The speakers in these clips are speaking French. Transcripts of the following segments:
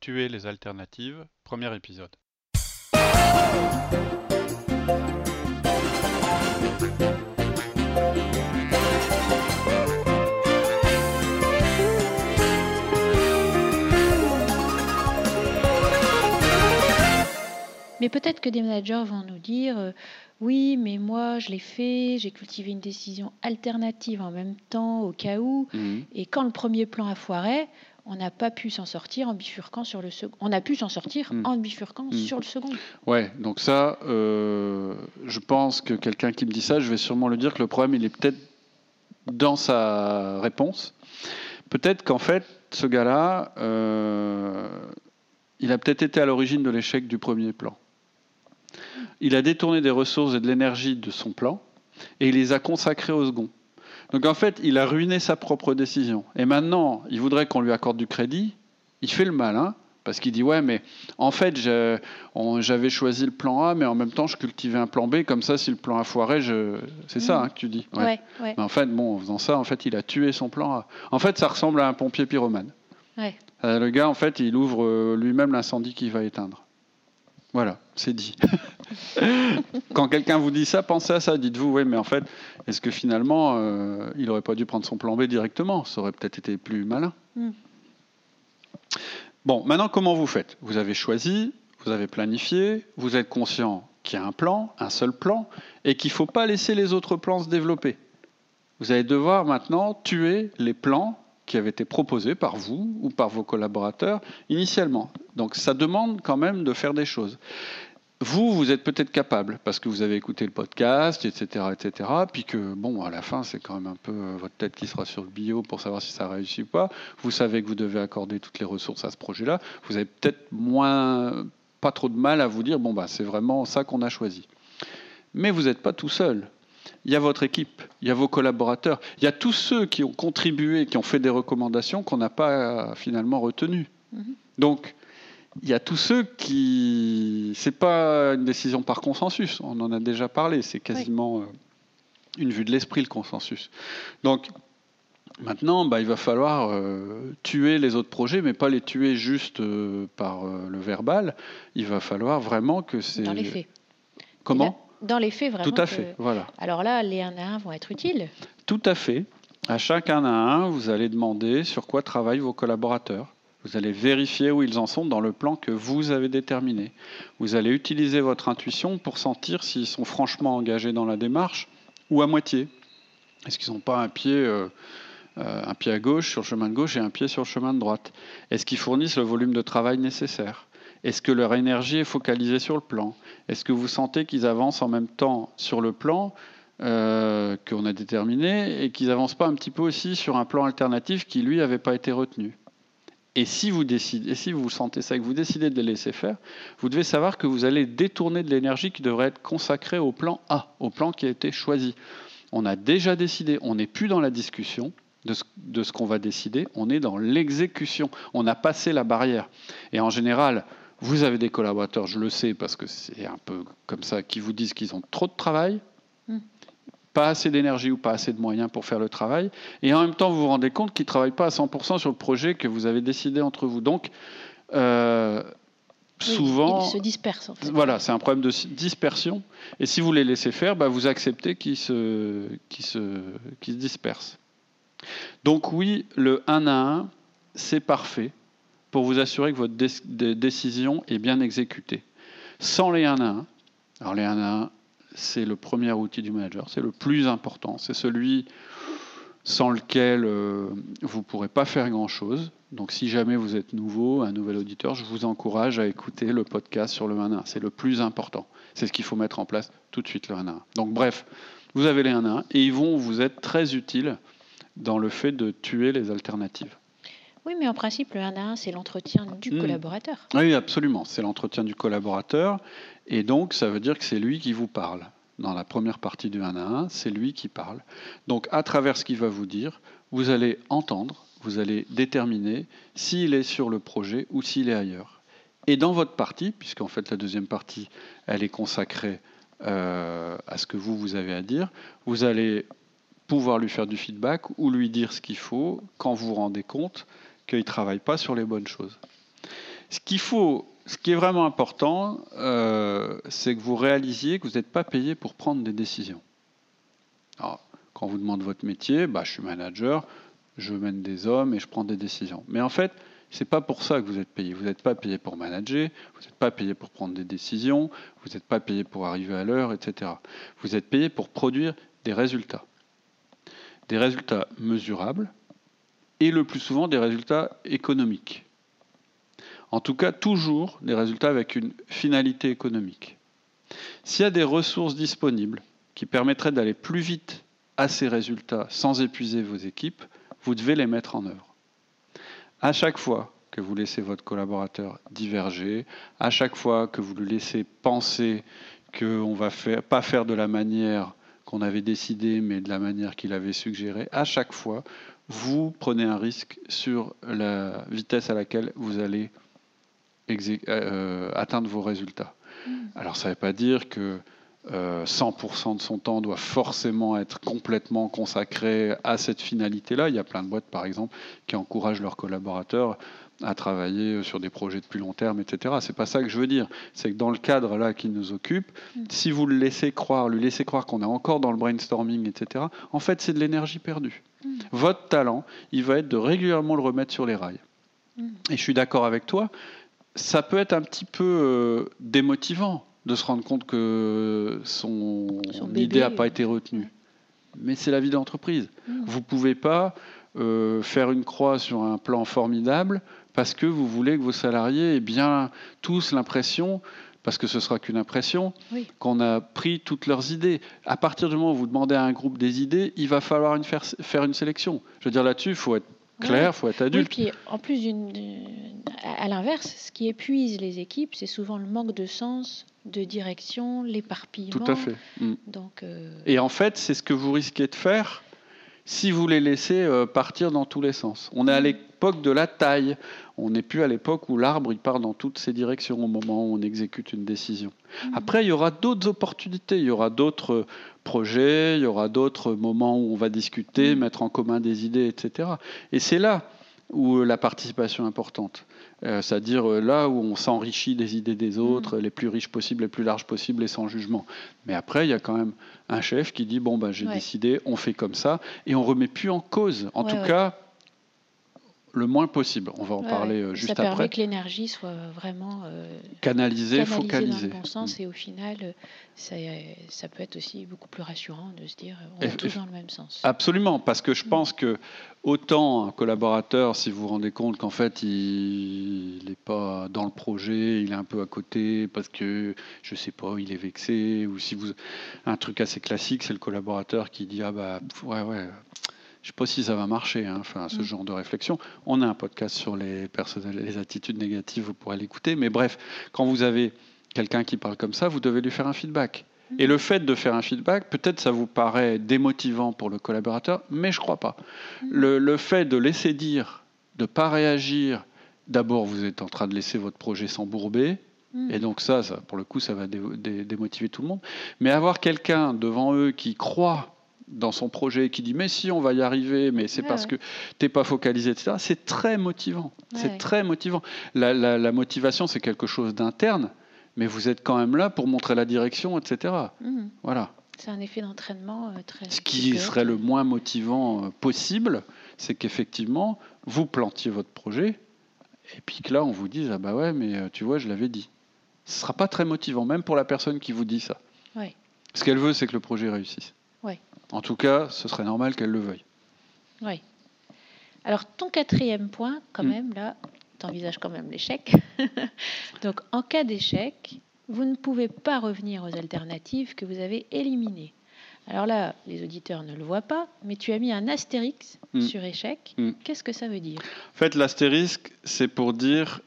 Tuer les alternatives, premier épisode. Mais peut-être que des managers vont nous dire euh, oui, mais moi je l'ai fait, j'ai cultivé une décision alternative en même temps au cas où, mhm. et quand le premier plan a foiré, on n'a pas pu s'en sortir en bifurquant sur le second. On a pu s'en sortir hmm. en bifurquant hmm. sur le second. Ouais, donc ça, euh, je pense que quelqu'un qui me dit ça, je vais sûrement le dire que le problème, il est peut-être dans sa réponse. Peut-être qu'en fait, ce gars-là, euh, il a peut-être été à l'origine de l'échec du premier plan. Il a détourné des ressources et de l'énergie de son plan et il les a consacrées au second. Donc en fait, il a ruiné sa propre décision. Et maintenant, il voudrait qu'on lui accorde du crédit. Il fait le malin. Parce qu'il dit ouais mais en fait j'avais choisi le plan A mais en même temps je cultivais un plan B comme ça si le plan A foirait je c'est ça hein, que tu dis ouais. Mais en fait bon en faisant ça en fait il a tué son plan A en fait ça ressemble à un pompier pyromane ouais. Euh, le gars en fait il ouvre euh, lui-même l'incendie qu'il va éteindre voilà, c'est dit. Quand quelqu'un vous dit ça, pensez à ça. Dites-vous, oui, mais en fait, est-ce que finalement, euh, il n'aurait pas dû prendre son plan B directement? Ça aurait peut-être été plus malin. Hmm. Bon, maintenant, comment vous faites? Vous avez choisi, vous avez planifié, vous êtes conscient qu'il y a un plan, un seul plan, et qu'il ne faut pas laisser les autres plans se développer. Vous allez devoir maintenant tuer les plans qui avaient été proposés par vous ou par vos collaborateurs initialement. Donc ça demande quand même de faire des choses. Vous, vous êtes peut-être capable parce que vous avez écouté le podcast, etc., etc. Puis que bon, à la fin, c'est quand même un peu euh, votre tête qui sera sur le bio pour savoir si ça réussit ou pas. Vous savez que vous devez accorder toutes les ressources à ce projet-là. Vous avez peut-être moins, pas trop de mal à vous dire bon bah c'est vraiment ça qu'on a choisi. Mais vous n'êtes pas tout seul il y a votre équipe, il y a vos collaborateurs, il y a tous ceux qui ont contribué, qui ont fait des recommandations qu'on n'a pas finalement retenues. Mhm. Donc, il y a tous ceux qui. Ce n'est pas une décision par consensus, on en a déjà parlé, c'est quasiment euh, une vue de l'esprit le consensus. Donc, Maintenant, bah, il va falloir euh, tuer les autres projets, mais pas les tuer juste euh, par le verbal. Il va falloir vraiment que c'est. Dans les faits. Comment? Dans les faits, vraiment. Tout à fait, voilà. Alors là, les 1 à 1 vont être utiles. Tout à fait. À chaque 1 à 1, vous allez demander sur quoi travaillent vos collaborateurs. Vous allez vérifier où ils en sont dans le plan que vous avez déterminé. Vous allez utiliser votre intuition pour sentir s'ils sont franchement engagés dans la démarche ou à moitié. Est-ce qu'ils n'ont pas un pied, euh, euh, un pied à gauche sur le chemin de gauche et un pied sur le chemin de droite? Est-ce qu'ils fournissent le volume de travail nécessaire? Est-ce que leur énergie est focalisée sur le plan? Est-ce que vous sentez qu'ils avancent en même temps sur le plan euh, qu'on a déterminé et qu'ils n'avancent pas un petit peu aussi sur un plan alternatif qui, lui, n'avait pas été retenu? Et si vous décidez, si vous sentez ça et que vous décidez de les laisser faire, vous devez savoir que vous allez détourner de l'énergie qui devrait être consacrée au plan A, au plan qui a été choisi. On a déjà décidé, on n'est plus dans la discussion de ce, qu'on va décider, on est dans l'exécution. On a passé la barrière. Et en général, vous avez des collaborateurs, je le sais parce que c'est un peu comme ça, qui vous disent qu'ils ont trop de travail, hmm. Pas assez d'énergie ou pas assez de moyens pour faire le travail, et en même temps vous vous rendez compte qu'ils ne travaillent pas à 100% sur le projet que vous avez décidé entre vous. Donc, euh, souvent... ils se dispersent. En fait. Voilà, c'est un problème de dispersion. Et si vous les laissez faire, bah, vous acceptez qu'ils se, se, se dispersent. Donc oui, le 1 à 1, c'est parfait pour vous assurer que votre décision est bien exécutée. Sans les 1 à 1, alors les 1 à 1, c'est le premier outil du manager, c'est le plus important, c'est celui sans lequel euh, vous ne pourrez pas faire grand-chose. Donc si jamais vous êtes nouveau, un nouvel auditeur, je vous encourage à écouter le podcast sur le 1 à 1. C'est le plus important. C'est ce qu'il faut mettre en place tout de suite, le 1 à 1. Donc bref, vous avez les 1 à 1 et ils vont vous être très utiles dans le fait de tuer les alternatives. Oui, mais en principe, le 1 à 1, c'est l'entretien du hmm. collaborateur. Oui, absolument. C'est l'entretien du collaborateur. Et donc, ça veut dire que c'est lui qui vous parle. Dans la première partie du 1 à 1, c'est lui qui parle. Donc, à travers ce qu'il va vous dire, vous allez entendre, vous allez déterminer s'il est sur le projet ou s'il est ailleurs. Et dans votre partie, puisqu'en fait la deuxième partie, elle est consacrée euh, à ce que vous, vous avez à dire, vous allez pouvoir lui faire du feedback ou lui dire ce qu'il faut quand vous vous rendez compte qu'il ne travaille pas sur les bonnes choses. Ce qui est vraiment important, euh, c'est que vous réalisiez que vous n'êtes pas payé pour prendre des décisions. quand on vous demande votre métier, bah, je suis manager, je mène des hommes et je prends des décisions. Mais en fait, ce n'est pas pour ça que vous êtes payé. Vous n'êtes pas payé pour manager, vous n'êtes pas payé pour prendre des décisions, vous n'êtes pas payé pour arriver à l'heure, etc. Vous êtes payé pour produire des résultats. Des résultats mesurables et le plus souvent des résultats économiques. En tout cas, toujours des résultats avec une finalité économique. S'il y a des ressources disponibles qui permettraient d'aller plus vite à ces résultats sans épuiser vos équipes, vous devez les mettre en œuvre. À chaque fois que vous laissez votre collaborateur diverger, à chaque fois que vous le laissez penser qu'on ne va pas faire de la manière qu'on avait décidé, mais de la manière qu'il avait suggéré, à chaque fois, vous prenez un risque sur la vitesse à laquelle vous allez euh, atteindre vos résultats. Mmh. Alors ça ne veut pas dire que 100% euh, de son temps doit forcément être complètement consacré à cette finalité-là. Il y a plein de boîtes, par exemple, qui encouragent leurs collaborateurs à travailler sur des projets de plus long terme, etc. C'est pas ça que je veux dire. C'est que dans le cadre là qui nous occupe, mm. si vous le laissez croire, lui laissez croire qu'on est encore dans le brainstorming, etc. En fait, c'est de l'énergie perdue. Mm. Votre talent, il va être de régulièrement le remettre sur les rails. Mm. Et je suis d'accord avec toi. Ça peut être un petit peu euh, démotivant de se rendre compte que son, idée n'a pas été retenue. Mais c'est la vie d'entreprise. Mmh. Vous ne pouvez pas euh, faire une croix sur un plan formidable parce que vous voulez que vos salariés aient bien tous l'impression, parce que ce sera qu'une impression, qu'on a pris toutes leurs idées. À partir du moment où vous demandez à un groupe des idées, il va falloir une faire, faire une sélection. Je veux dire, là-dessus, il faut être clair, il faut être adulte. puis en plus, à l'inverse, ce qui épuise les équipes, c'est souvent le manque de sens de direction, l'éparpillement. Tout à fait. Mm. Donc, euh, Et en fait, c'est ce que vous risquez de faire si vous les laissez euh, partir dans tous les sens. On est à mm. l'époque de la taille. On n'est plus à l'époque où l'arbre il part dans toutes ses directions au moment où on exécute une décision. Mm. Après, il y aura d'autres opportunités, il y aura d'autres projets, il y aura d'autres moments où on va discuter, mettre en commun des idées, etc. Et c'est là où la participation est importante. Euh, c'est-à-dire euh, là où on s'enrichit des idées des autres, mm. les plus riches possibles, les plus larges possibles et sans jugement. Mais après, il y a quand même un chef qui dit bon, ben, j'ai décidé, on fait comme ça, et on remet plus en cause. En tout cas, le moins possible. On va en parler euh, juste après. Ça permet que l'énergie soit vraiment canalisée, focalisée. Dans le bon sens, mm. et au final, ça, peut être aussi beaucoup plus rassurant de se dire on est tous dans le même sens. Absolument, parce que je mm. pense que autant un collaborateur, si vous vous rendez compte qu'en fait il n'est pas dans le projet, il est un peu à côté parce que je sais pas, il est vexé, ou si vous un truc assez classique, c'est le collaborateur qui dit ah bah ouais ouais. Je sais pas si ça va marcher, hein, enfin, ce mm. genre de réflexion. On a un podcast sur les, les attitudes négatives, vous pourrez l'écouter. Mais bref, quand vous avez quelqu'un qui parle comme ça, vous devez lui faire un feedback. Et le fait de faire un feedback, peut-être ça vous paraît démotivant pour le collaborateur, mais je ne crois pas. Le, fait de laisser dire, de ne pas réagir, d'abord vous êtes en train de laisser votre projet s'embourber, mm. et donc ça, ça, pour le coup, ça va démotiver tout le monde. Mais avoir quelqu'un devant eux qui croit dans son projet, qui dit mais si on va y arriver, mais c'est parce que tu n'es pas focalisé, etc. C'est très motivant. c'est très motivant. la motivation, c'est quelque chose d'interne mais vous êtes quand même là pour montrer la direction, etc. Mhm. Voilà. C'est un effet d'entraînement euh, très. Ce qui serait le moins motivant euh, possible, c'est qu'effectivement, vous plantiez votre projet, et puis que là, on vous dise Ah bah ouais, mais euh, tu vois, je l'avais dit. Ce ne sera pas très motivant, même pour la personne qui vous dit ça. Ce qu'elle veut, c'est que le projet réussisse. Oui. En tout cas, ce serait normal qu'elle le veuille. Oui. Alors, ton quatrième point, quand hmm. même, là, tu envisages quand même l'échec. Donc en cas d'échec, vous ne pouvez pas revenir aux alternatives que vous avez éliminées. Alors là, les auditeurs ne le voient pas, mais tu as mis un astérix mm. sur échec. Mm. Qu'est-ce que ça veut dire? En fait, l'astérisque, c'est pour dire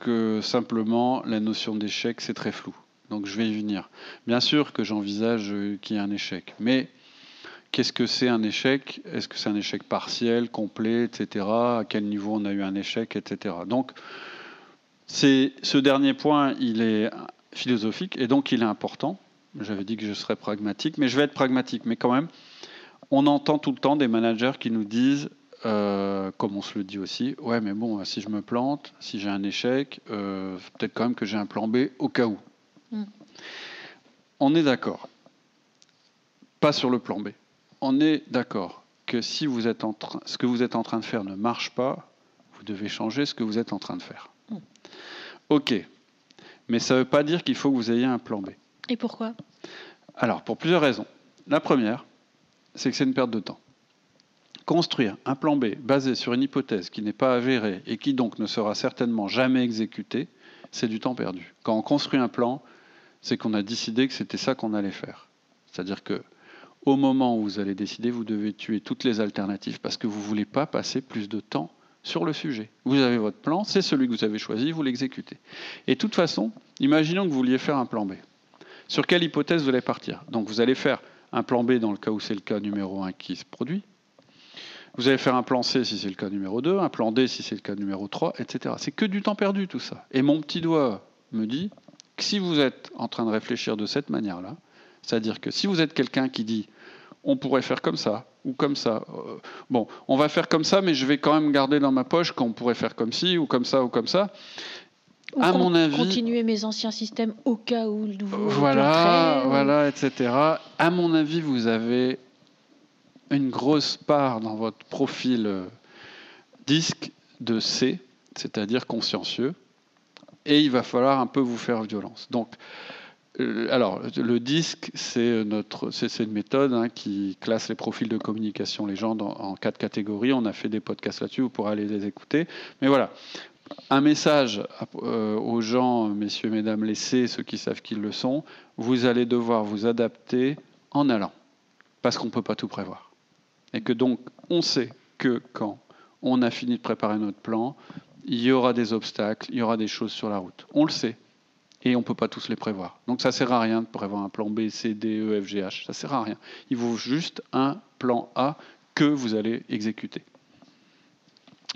que simplement la notion d'échec, c'est très flou. Donc je vais y venir. Bien sûr que j'envisage qu'il y ait un échec, mais qu'est-ce que c'est un échec? Est-ce que c'est un échec partiel, complet, etc. À quel niveau on a eu un échec, etc. Donc c'est ce dernier point, il est philosophique et donc il est important. J'avais dit que je serais pragmatique, mais je vais être pragmatique. Mais quand même, on entend tout le temps des managers qui nous disent, euh, comme on se le dit aussi, ouais, mais bon, si je me plante, si j'ai un échec, euh, peut-être quand même que j'ai un plan B au cas où. Mm. On est d'accord. Pas sur le plan B. On est d'accord que si vous êtes en train, ce que vous êtes en train de faire ne marche pas, vous devez changer ce que vous êtes en train de faire. Mm. Ok. Mais ça ne veut pas dire qu'il faut que vous ayez un plan B. Et pourquoi? Alors, pour plusieurs raisons. La première, c'est que c'est une perte de temps. Construire un plan B basé sur une hypothèse qui n'est pas avérée et qui donc ne sera certainement jamais exécutée, c'est du temps perdu. Quand on construit un plan, c'est qu'on a décidé que c'était ça qu'on allait faire. C'est-à-dire que au moment où vous allez décider, vous devez tuer toutes les alternatives parce que vous ne voulez pas passer plus de temps sur le sujet. Vous avez votre plan, c'est celui que vous avez choisi, vous l'exécutez. Et de toute façon, imaginons que vous vouliez faire un plan B. Sur quelle hypothèse vous allez partir? Donc vous allez faire un plan B dans le cas où c'est le cas numéro 1 qui se produit. Vous allez faire un plan C si c'est le cas numéro 2, un plan D si c'est le cas numéro 3, etc. C'est que du temps perdu tout ça. Et mon petit doigt me dit que si vous êtes en train de réfléchir de cette manière-là, c'est-à-dire que si vous êtes quelqu'un qui dit on pourrait faire comme ça ou comme ça, euh, bon, on va faire comme ça, mais je vais quand même garder dans ma poche qu'on pourrait faire comme ci ou comme ça ou comme ça, à mon avis, continuer mes anciens systèmes au cas où le nouveau. Voilà, voilà, etc. À mon avis, vous avez une grosse part dans votre profil euh, disque de C, c'est-à-dire consciencieux, et il va falloir un peu vous faire violence. Donc, euh, alors, le disque, c'est c'est une méthode hein, qui classe les profils de communication les gens en quatre catégories. On a fait des podcasts là-dessus, vous pourrez aller les écouter. Mais voilà, un message euh, aux gens, messieurs, mesdames, laissez ceux qui savent qu'ils le sont, vous allez devoir vous adapter en allant, parce qu'on ne peut pas tout prévoir. Et que donc, on sait que quand on a fini de préparer notre plan, il y aura des obstacles, il y aura des choses sur la route. On le sait. Et on ne peut pas tous les prévoir. Donc ça ne sert à rien de prévoir un plan B, C, D, E, F, G, H. Ça ne sert à rien. Il vaut juste un plan A que vous allez exécuter.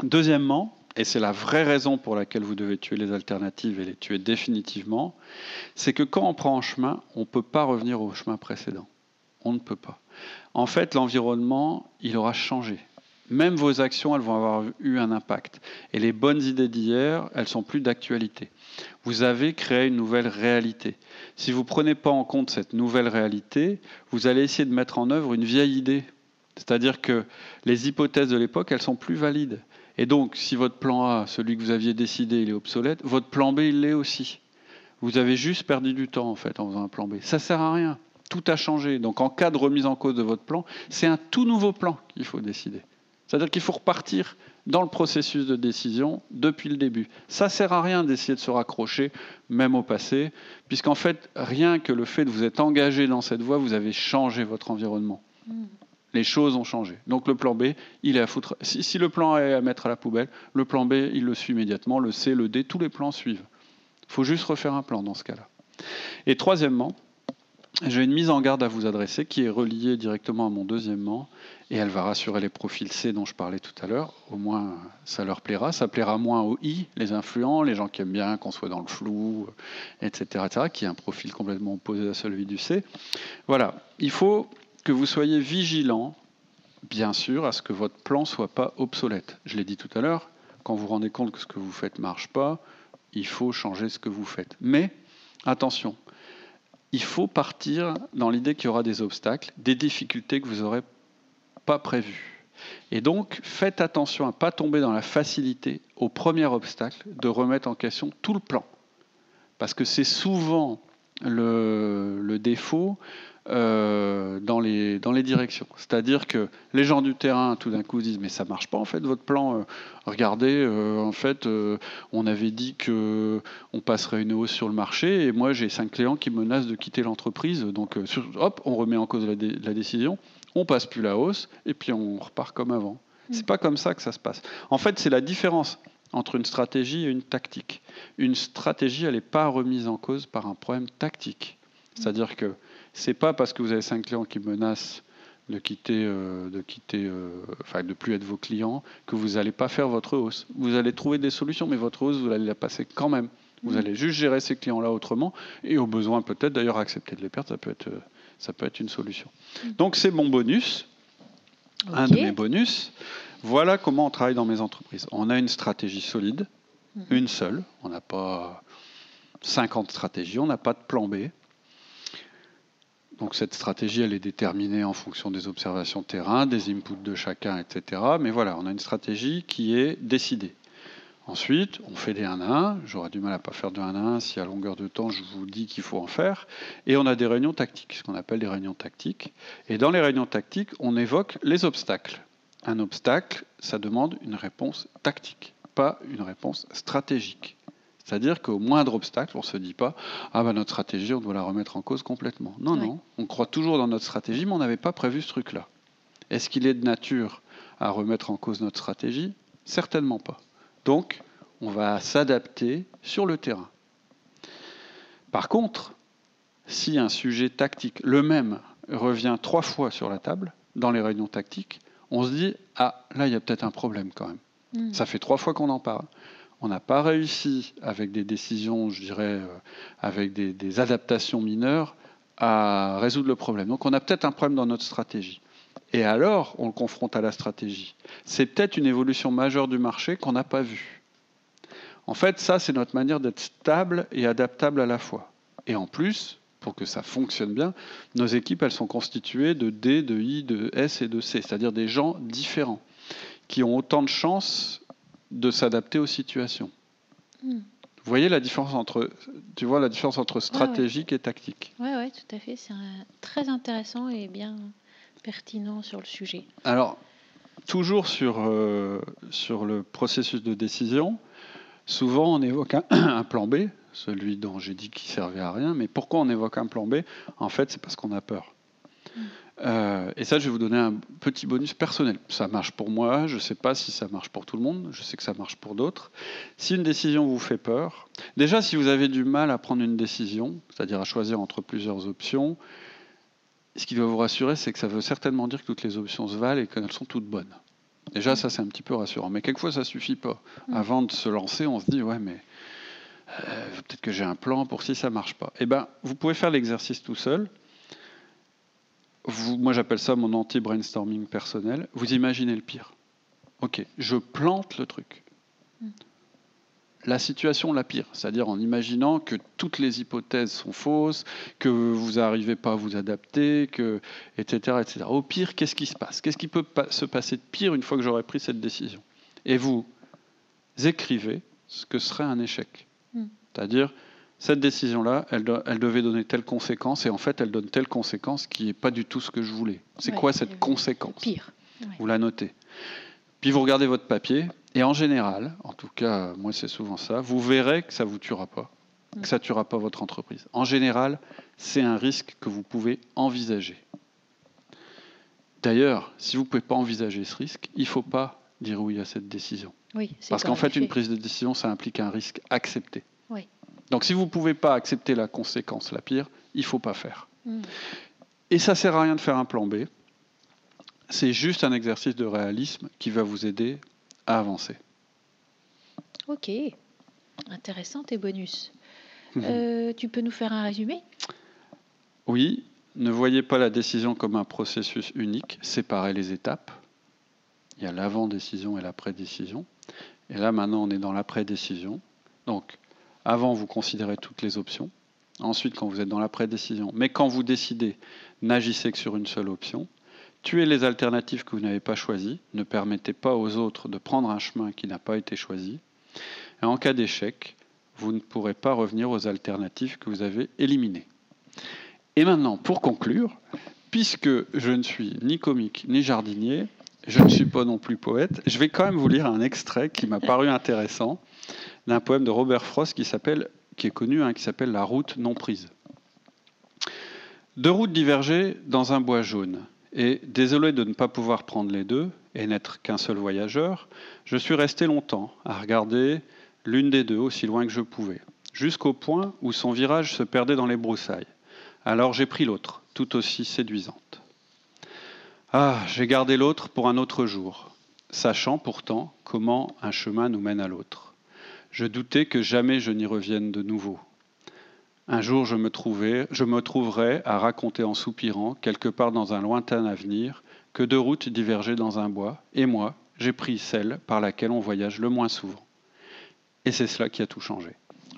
Deuxièmement, et c'est la vraie raison pour laquelle vous devez tuer les alternatives et les tuer définitivement, c'est que quand on prend un chemin, on ne peut pas revenir au chemin précédent. On ne peut pas. En fait, l'environnement, il aura changé. Même vos actions, elles vont avoir eu un impact. Et les bonnes idées d'hier, elles sont plus d'actualité. Vous avez créé une nouvelle réalité. Si vous ne prenez pas en compte cette nouvelle réalité, vous allez essayer de mettre en œuvre une vieille idée. C'est-à-dire que les hypothèses de l'époque, elles sont plus valides. Et donc, si votre plan A, celui que vous aviez décidé, il est obsolète, votre plan B, il l'est aussi. Vous avez juste perdu du temps, en fait, en faisant un plan B. Ça ne sert à rien. Tout a changé. Donc, en cas de remise en cause de votre plan, c'est un tout nouveau plan qu'il faut décider. C'est-à-dire qu'il faut repartir dans le processus de décision depuis le début. Ça ne sert à rien d'essayer de se raccrocher, même au passé, puisqu'en fait, rien que le fait de vous être engagé dans cette voie, vous avez changé votre environnement. Mm. Les choses ont changé. Donc le plan B, il est à foutre. Si, le plan A est à mettre à la poubelle, le plan B, il le suit immédiatement. Le C, le D, tous les plans suivent. Il faut juste refaire un plan dans ce cas-là. Et troisièmement, j'ai une mise en garde à vous adresser qui est reliée directement à mon deuxièmement et elle va rassurer les profils C dont je parlais tout à l'heure. Au moins, ça leur plaira. Ça plaira moins aux I, les influents, les gens qui aiment bien qu'on soit dans le flou, etc., etc., qui est un profil complètement opposé à celui du C. Voilà. Il faut que vous soyez vigilant, bien sûr, à ce que votre plan ne soit pas obsolète. Je l'ai dit tout à l'heure, quand vous vous rendez compte que ce que vous faites ne marche pas, il faut changer ce que vous faites. Mais attention, il faut partir dans l'idée qu'il y aura des obstacles, des difficultés que vous n'aurez pas prévues. Et donc, faites attention à ne pas tomber dans la facilité, au premier obstacle, de remettre en question tout le plan. Parce que c'est souvent le, défaut euh, dans, les, dans les directions. C'est-à-dire que les gens du terrain, tout d'un coup, disent Mais ça marche pas, en fait, votre plan. Euh, regardez, euh, en fait, on avait dit qu'on passerait une hausse sur le marché, et moi, j'ai cinq clients qui menacent de quitter l'entreprise. Donc, hop, on remet en cause la, la, décision, on passe plus la hausse, et puis on repart comme avant. C'est mm. pas comme ça que ça se passe. En fait, c'est la différence entre une stratégie et une tactique. Une stratégie, elle n'est pas remise en cause par un problème tactique. C'est-à-dire que c'est pas parce que vous avez cinq clients qui menacent de quitter, euh, de quitter, euh, enfin de plus être vos clients, que vous n'allez pas faire votre hausse. Vous allez trouver des solutions, mais votre hausse, vous allez la passer quand même. Vous mm. allez juste gérer ces clients-là autrement, et au besoin peut-être d'ailleurs accepter de les perdre, ça peut être, ça peut être une solution. Mm. Donc c'est mon bonus, un de mes bonus. Voilà comment on travaille dans mes entreprises. On a une stratégie solide, mhm. une seule. On n'a pas 50 stratégies, on n'a pas de plan B. Donc cette stratégie, elle est déterminée en fonction des observations terrain, des inputs de chacun, etc. Mais voilà, on a une stratégie qui est décidée. Ensuite, on fait des 1 à 1. J'aurais du mal à pas faire de 1 à 1 si à longueur de temps je vous dis qu'il faut en faire. Et on a des réunions tactiques, ce qu'on appelle des réunions tactiques. Et dans les réunions tactiques, on évoque les obstacles un obstacle, ça demande une réponse tactique, pas une réponse stratégique. C'est-à-dire qu'au moindre obstacle, on ne se dit pas Ah ben notre stratégie, on doit la remettre en cause complètement. Non, non, on croit toujours dans notre stratégie, mais on n'avait pas prévu ce truc-là. Est-ce qu'il est de nature à remettre en cause notre stratégie? Certainement pas. Donc, on va s'adapter sur le terrain. Par contre, si un sujet tactique, le même, revient trois fois sur la table, dans les réunions tactiques, on se dit ah là il y a peut-être un problème quand même. Hmm. Ça fait trois fois qu'on en parle. On n'a pas réussi avec des décisions, je dirais, euh, avec des, adaptations mineures, à résoudre le problème. Donc on a peut-être un problème dans notre stratégie. Et alors, on le confronte à la stratégie. C'est peut-être une évolution majeure du marché qu'on n'a pas vue. En fait, ça, c'est notre manière d'être stable et adaptable à la fois. Et en plus, pour que ça fonctionne bien, nos équipes, elles sont constituées de D, de I, de S et de C, c'est-à-dire des gens différents, qui ont autant de chances de s'adapter aux situations. Hmm. Vous voyez la différence entre, tu vois la différence entre stratégique et tactique. Oui, ouais, tout à fait. C'est très intéressant et bien pertinent sur le sujet. Alors, toujours sur, euh, sur le processus de décision, souvent on évoque un plan B, celui dont j'ai dit qu'il servait à rien. Mais pourquoi on évoque un plan B? En fait, c'est parce qu'on a peur. Mm. Euh, et ça, je vais vous donner un petit bonus personnel. Ça marche pour moi, je ne sais pas si ça marche pour tout le monde, je sais que ça marche pour d'autres. Si une décision vous fait peur, déjà si vous avez du mal à prendre une décision, c'est-à-dire à choisir entre plusieurs options, ce qui doit vous rassurer, c'est que ça veut certainement dire que toutes les options se valent et qu'elles sont toutes bonnes. Déjà, ça c'est un petit peu rassurant. Mais quelquefois, ça suffit pas. Mm. Avant de se lancer, on se dit ouais, mais euh, peut-être que j'ai un plan pour si ça marche pas. Eh ben, vous pouvez faire l'exercice tout seul. Vous, moi, j'appelle ça mon anti-brainstorming personnel. Vous imaginez le pire. Ok, je plante le truc. Hmm. La situation la pire, c'est-à-dire en imaginant que toutes les hypothèses sont fausses, que vous n'arrivez pas à vous adapter, que, etc., etc. Au pire, qu'est-ce qui se passe? Qu'est-ce qui peut se passer de pire une fois que j'aurai pris cette décision? Et vous écrivez ce que serait un échec. C'est-à-dire, cette décision-là, elle, devait donner telle conséquence, et en fait, elle donne telle conséquence qui n'est pas du tout ce que je voulais. C'est quoi cette conséquence? Pire. Vous la notez. Puis vous regardez votre papier, et en général, en tout cas, moi c'est souvent ça, vous verrez que ça ne vous tuera pas, mm. que ça ne tuera pas votre entreprise. En général, c'est un risque que vous pouvez envisager. D'ailleurs, si vous ne pouvez pas envisager ce risque, il ne faut pas dire oui à cette décision. Oui, Parce qu'en fait, une prise de décision, ça implique un risque accepté. Donc si vous ne pouvez pas accepter la conséquence la pire, il ne faut pas faire. Hmm. Et ça ne sert à rien de faire un plan B. C'est juste un exercice de réalisme qui va vous aider à avancer. Ok, intéressant tes bonus. Mhm. Euh, tu peux nous faire un résumé? Oui, ne voyez pas la décision comme un processus unique, séparez les étapes. Il y a l'avant-décision et l'après-décision. Et là, maintenant, on est dans l'après-décision. Donc, avant, vous considérez toutes les options. Ensuite, quand vous êtes dans la prédécision, mais quand vous décidez, n'agissez que sur une seule option. Tuez les alternatives que vous n'avez pas choisies. Ne permettez pas aux autres de prendre un chemin qui n'a pas été choisi. Et en cas d'échec, vous ne pourrez pas revenir aux alternatives que vous avez éliminées. Et maintenant, pour conclure, puisque je ne suis ni comique ni jardinier, je ne suis pas non plus poète, je vais quand même vous lire un extrait qui m'a paru intéressant d'un poème de Robert Frost qui s'appelle, qui est connu, hein, qui s'appelle La route non prise. Deux routes divergeaient dans un bois jaune, et désolé de ne pas pouvoir prendre les deux et n'être qu'un seul voyageur, je suis resté longtemps à regarder l'une des deux aussi loin que je pouvais, jusqu'au point où son virage se perdait dans les broussailles. Alors j'ai pris l'autre, tout aussi séduisante. Ah, j'ai gardé l'autre pour un autre jour, sachant pourtant comment un chemin nous mène à l'autre. Je doutais que jamais je n'y revienne de nouveau. Un jour, je me, trouvais, je me trouverais à raconter en soupirant, quelque part dans un lointain avenir, que deux routes divergeaient dans un bois, et moi, j'ai pris celle par laquelle on voyage le moins souvent. Et c'est cela qui a tout changé.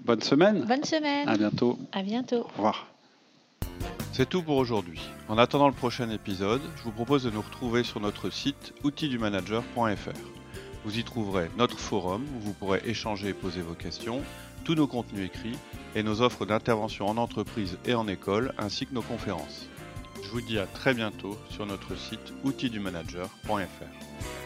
Bonne semaine. Bonne semaine. À bientôt. À bientôt. Au revoir. C'est tout pour aujourd'hui. En attendant le prochain épisode, je vous propose de nous retrouver sur notre site outildumanager.fr. Vous y trouverez notre forum où vous pourrez échanger et poser vos questions, tous nos contenus écrits et nos offres d'intervention en entreprise et en école, ainsi que nos conférences. Je vous dis à très bientôt sur notre site outildumanager.fr.